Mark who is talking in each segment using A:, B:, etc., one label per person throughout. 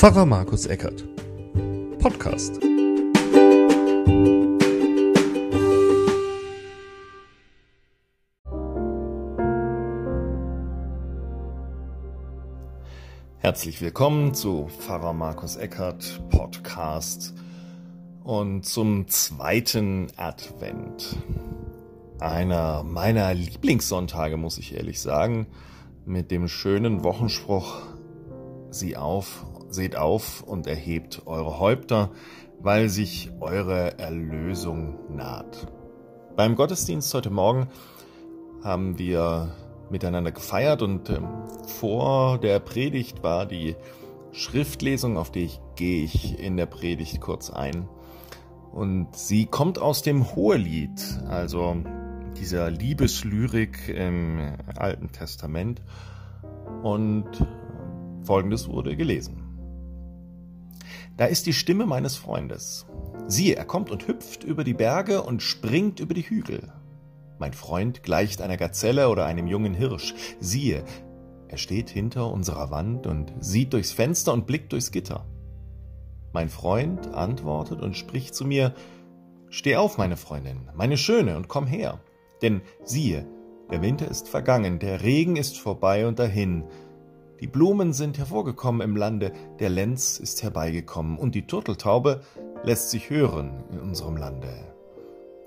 A: Pfarrer Markus Eckert. Podcast. Herzlich willkommen zu Pfarrer Markus Eckert Podcast und zum zweiten Advent. Einer meiner Lieblingssonntage, muss ich ehrlich sagen, mit dem schönen Wochenspruch Sieh auf, seht auf und erhebt eure Häupter, weil sich eure Erlösung naht. Beim Gottesdienst heute Morgen haben wir miteinander gefeiert und ähm, vor der Predigt war die Schriftlesung, auf die ich gehe ich in der Predigt kurz ein. Und sie kommt aus dem Hohelied, also dieser Liebeslyrik im Alten Testament. Und folgendes wurde gelesen. Da ist die Stimme meines Freundes. Siehe, er kommt und hüpft über die Berge und springt über die Hügel. Mein Freund gleicht einer Gazelle oder einem jungen Hirsch. Siehe, er steht hinter unserer Wand und sieht durchs Fenster und blickt durchs Gitter. Mein Freund antwortet und spricht zu mir, Steh auf, meine Freundin, meine Schöne, und komm her. Denn siehe, der Winter ist vergangen, der Regen ist vorbei und dahin. Die Blumen sind hervorgekommen im Lande, der Lenz ist herbeigekommen, und die Turteltaube lässt sich hören in unserem Lande.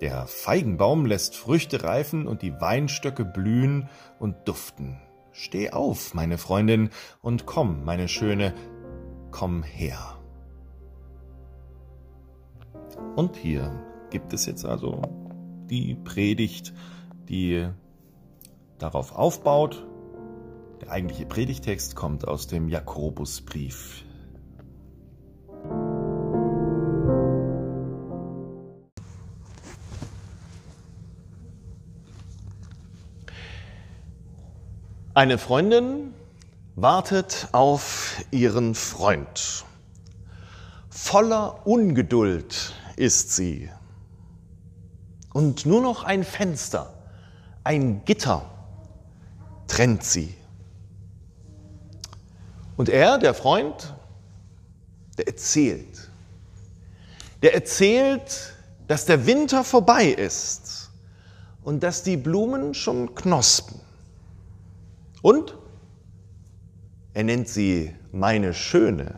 A: Der Feigenbaum lässt Früchte reifen und die Weinstöcke blühen und duften. Steh auf, meine Freundin, und komm, meine Schöne, komm her. Und hier gibt es jetzt also die Predigt, die darauf aufbaut. Der eigentliche Predigtext kommt aus dem Jakobusbrief, Eine Freundin wartet auf ihren Freund. Voller Ungeduld ist sie. Und nur noch ein Fenster, ein Gitter trennt sie. Und er, der Freund, der erzählt. Der erzählt, dass der Winter vorbei ist und dass die Blumen schon knospen. Und er nennt sie meine Schöne.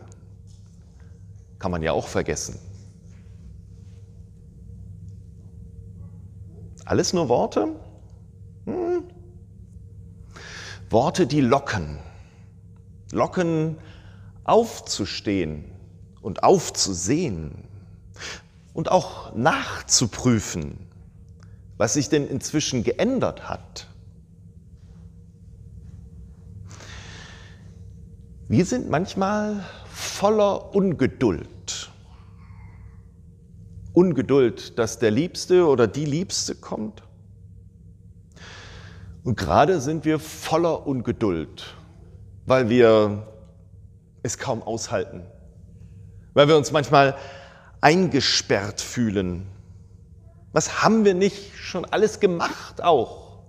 A: Kann man ja auch vergessen. Alles nur Worte? Hm. Worte, die locken. Locken aufzustehen und aufzusehen und auch nachzuprüfen, was sich denn inzwischen geändert hat. Wir sind manchmal voller Ungeduld. Ungeduld, dass der Liebste oder die Liebste kommt. Und gerade sind wir voller Ungeduld, weil wir es kaum aushalten, weil wir uns manchmal eingesperrt fühlen. Was haben wir nicht schon alles gemacht auch?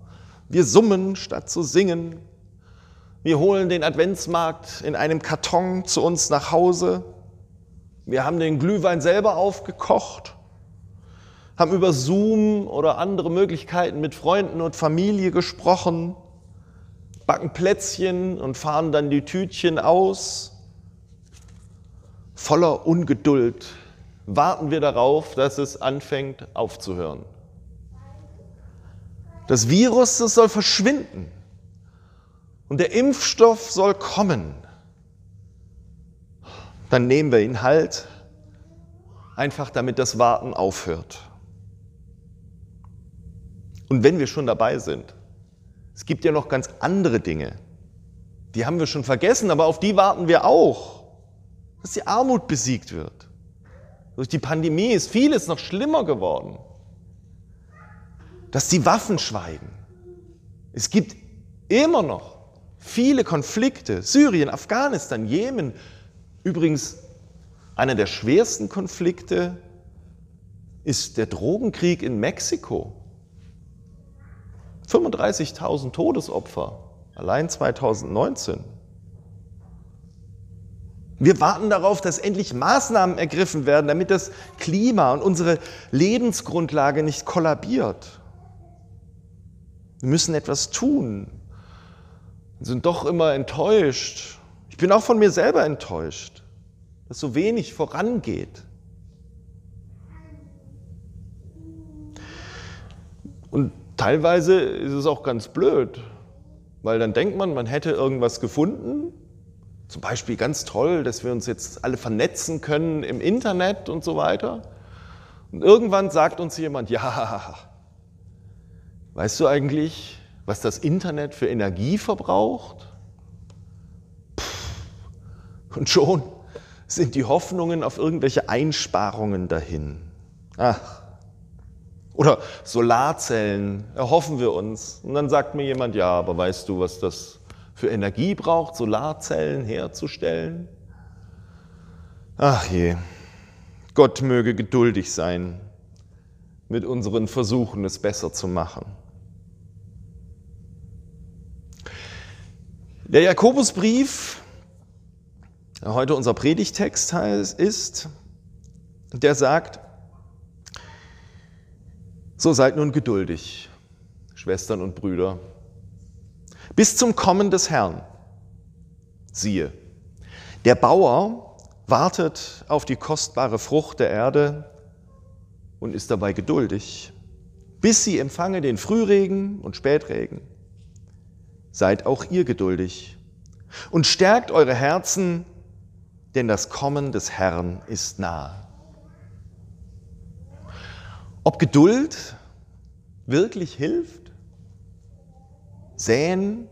A: Wir summen statt zu singen, wir holen den Adventsmarkt in einem Karton zu uns nach Hause. Wir haben den Glühwein selber aufgekocht, haben über Zoom oder andere Möglichkeiten mit Freunden und Familie gesprochen, backen Plätzchen und fahren dann die Tütchen aus. Voller Ungeduld warten wir darauf, dass es anfängt aufzuhören. Das Virus, das soll verschwinden. Und der Impfstoff soll kommen. Dann nehmen wir ihn halt, einfach damit das Warten aufhört. Und wenn wir schon dabei sind, es gibt ja noch ganz andere Dinge, die haben wir schon vergessen, aber auf die warten wir auch, dass die Armut besiegt wird. Durch die Pandemie ist vieles noch schlimmer geworden. Dass die Waffen schweigen. Es gibt immer noch Viele Konflikte, Syrien, Afghanistan, Jemen, übrigens einer der schwersten Konflikte ist der Drogenkrieg in Mexiko. 35.000 Todesopfer, allein 2019. Wir warten darauf, dass endlich Maßnahmen ergriffen werden, damit das Klima und unsere Lebensgrundlage nicht kollabiert. Wir müssen etwas tun und sind doch immer enttäuscht. Ich bin auch von mir selber enttäuscht, dass so wenig vorangeht. Und teilweise ist es auch ganz blöd, weil dann denkt man, man hätte irgendwas gefunden zum Beispiel ganz toll, dass wir uns jetzt alle vernetzen können im Internet und so weiter. Und irgendwann sagt uns jemand, ja, weißt du eigentlich, was das Internet für Energie verbraucht? Und schon sind die Hoffnungen auf irgendwelche Einsparungen dahin. Ach. Oder Solarzellen erhoffen wir uns. Und dann sagt mir jemand, ja, aber weißt du, was das für Energie braucht, Solarzellen herzustellen. Ach je, Gott möge geduldig sein mit unseren Versuchen, es besser zu machen. Der Jakobusbrief, der heute unser Predigtext ist, der sagt, so seid nun geduldig, Schwestern und Brüder, bis zum Kommen des Herrn. Siehe, der Bauer wartet auf die kostbare Frucht der Erde und ist dabei geduldig, bis sie empfange den Frühregen und Spätregen. Seid auch ihr geduldig und stärkt eure Herzen, denn das Kommen des Herrn ist nahe. Ob Geduld wirklich hilft? säen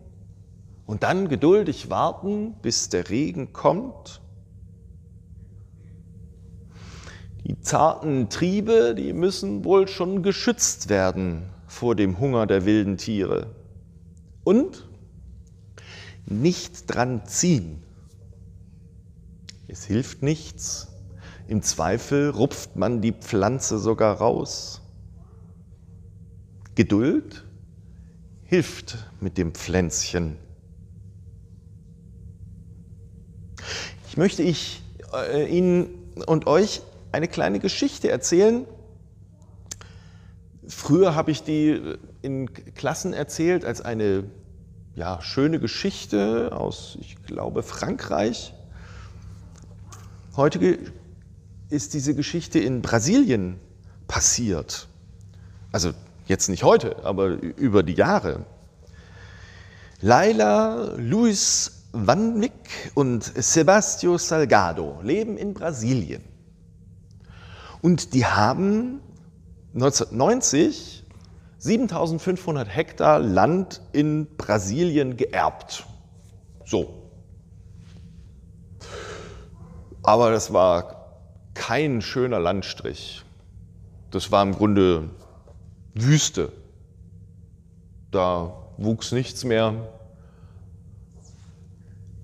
A: und dann geduldig warten, bis der Regen kommt. Die zarten Triebe, die müssen wohl schon geschützt werden vor dem Hunger der wilden Tiere. Und nicht dran ziehen. Es hilft nichts. Im Zweifel rupft man die Pflanze sogar raus. Geduld hilft mit dem Pflänzchen. Ich möchte ich äh, Ihnen und euch eine kleine Geschichte erzählen. Früher habe ich die in Klassen erzählt als eine ja, schöne Geschichte aus, ich glaube, Frankreich. Heute ist diese Geschichte in Brasilien passiert. Also Jetzt nicht heute, aber über die Jahre. Laila, Luis Van Wyck und Sebastio Salgado leben in Brasilien. Und die haben 1990 7500 Hektar Land in Brasilien geerbt. So. Aber das war kein schöner Landstrich. Das war im Grunde Wüste. Da wuchs nichts mehr.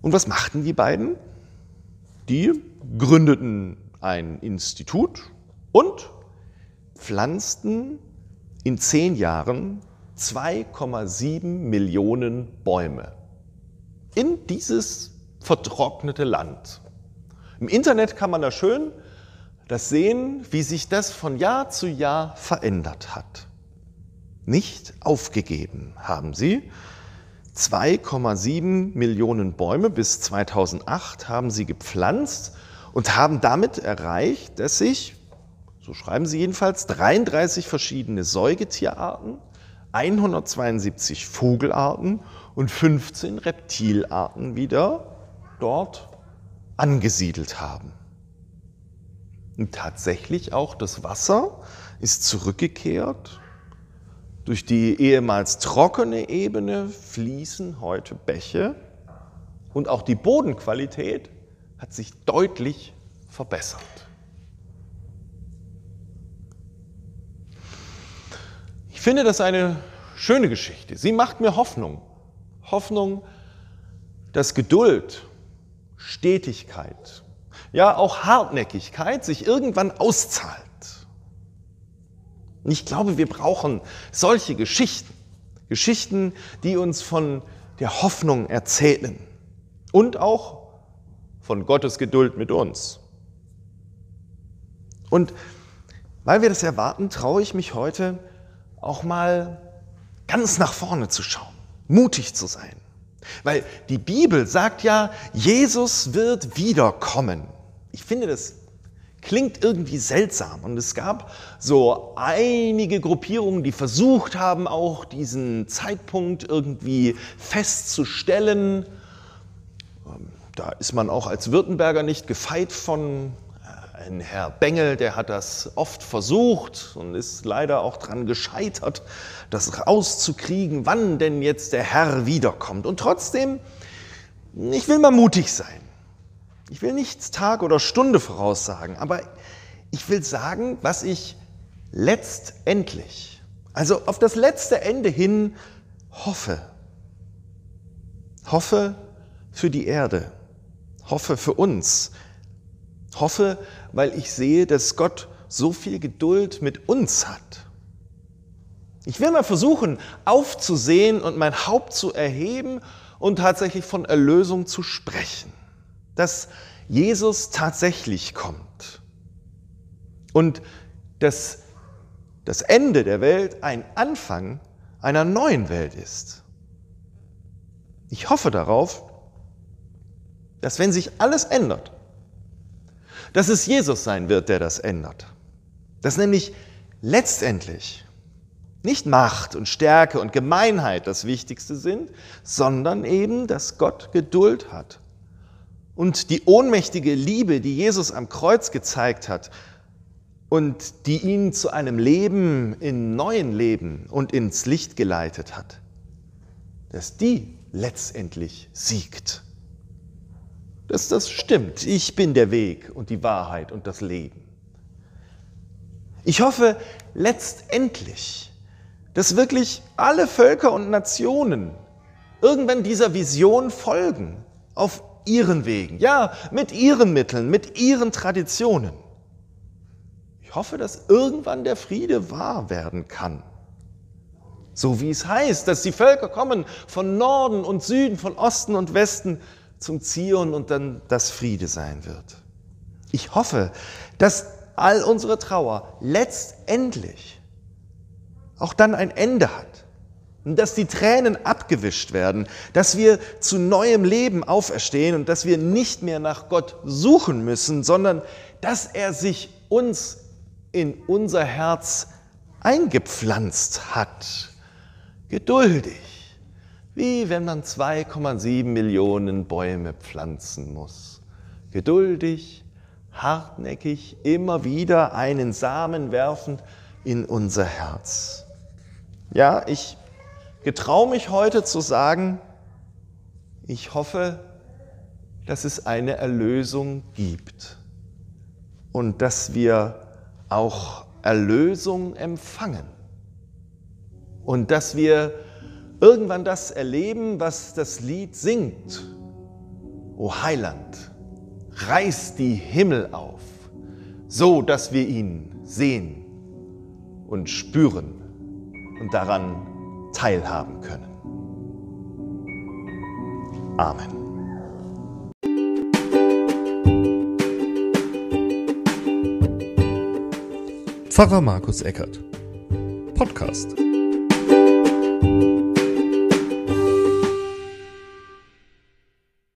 A: Und was machten die beiden? Die gründeten ein Institut und pflanzten in zehn Jahren 2,7 Millionen Bäume in dieses vertrocknete Land. Im Internet kann man da schön das sehen, wie sich das von Jahr zu Jahr verändert hat nicht aufgegeben haben sie. 2,7 Millionen Bäume bis 2008 haben sie gepflanzt und haben damit erreicht, dass sich, so schreiben sie jedenfalls, 33 verschiedene Säugetierarten, 172 Vogelarten und 15 Reptilarten wieder dort angesiedelt haben. Und tatsächlich auch das Wasser ist zurückgekehrt durch die ehemals trockene Ebene fließen heute Bäche und auch die Bodenqualität hat sich deutlich verbessert. Ich finde das eine schöne Geschichte. Sie macht mir Hoffnung. Hoffnung, dass Geduld, Stetigkeit, ja auch Hartnäckigkeit sich irgendwann auszahlt. Und ich glaube, wir brauchen solche Geschichten. Geschichten, die uns von der Hoffnung erzählen und auch von Gottes Geduld mit uns. Und weil wir das erwarten, traue ich mich heute auch mal ganz nach vorne zu schauen, mutig zu sein. Weil die Bibel sagt ja, Jesus wird wiederkommen. Ich finde, das klingt irgendwie seltsam. Und es gab so einige Gruppierungen, die versucht haben, auch diesen Zeitpunkt irgendwie festzustellen. Ähm, da ist man auch als Württemberger nicht gefeit von. Äh, ein Herr Bengel, der hat das oft versucht und ist leider auch daran gescheitert, das rauszukriegen, wann denn jetzt der Herr wiederkommt. Und trotzdem, ich will mal mutig sein. Ich will nichts Tag oder Stunde voraussagen, aber ich will sagen, was ich letztendlich, also auf das letzte Ende hin hoffe. Hoffe für die Erde, hoffe für uns, hoffe, weil ich sehe, dass Gott so viel Geduld mit uns hat. Ich will mal versuchen, aufzusehen und mein Haupt zu erheben und tatsächlich von Erlösung zu sprechen dass Jesus tatsächlich kommt und dass das Ende der Welt ein Anfang einer neuen Welt ist. Ich hoffe darauf, dass wenn sich alles ändert, dass es Jesus sein wird, der das ändert. Dass nämlich letztendlich nicht Macht und Stärke und Gemeinheit das Wichtigste sind, sondern eben, dass Gott Geduld hat und die ohnmächtige Liebe, die Jesus am Kreuz gezeigt hat und die ihn zu einem Leben in neuen Leben und ins Licht geleitet hat, dass die letztendlich siegt. Dass das stimmt. Ich bin der Weg und die Wahrheit und das Leben. Ich hoffe letztendlich, dass wirklich alle Völker und Nationen irgendwann dieser Vision folgen, auf ihren Wegen, ja, mit ihren Mitteln, mit ihren Traditionen. Ich hoffe, dass irgendwann der Friede wahr werden kann. So wie es heißt, dass die Völker kommen von Norden und Süden, von Osten und Westen zum Zion und dann das Friede sein wird. Ich hoffe, dass all unsere Trauer letztendlich auch dann ein Ende hat dass die Tränen abgewischt werden, dass wir zu neuem Leben auferstehen und dass wir nicht mehr nach Gott suchen müssen, sondern dass er sich uns in unser Herz eingepflanzt hat. Geduldig, wie wenn man 2,7 Millionen Bäume pflanzen muss. Geduldig, hartnäckig, immer wieder einen Samen werfend in unser Herz. Ja, ich getraue mich heute zu sagen, ich hoffe, dass es eine Erlösung gibt und dass wir auch Erlösung empfangen und dass wir irgendwann das erleben, was das Lied singt. O Heiland, reiß die Himmel auf, so dass wir ihn sehen und spüren und daran teilhaben können. Amen.
B: Pfarrer Markus Eckert Podcast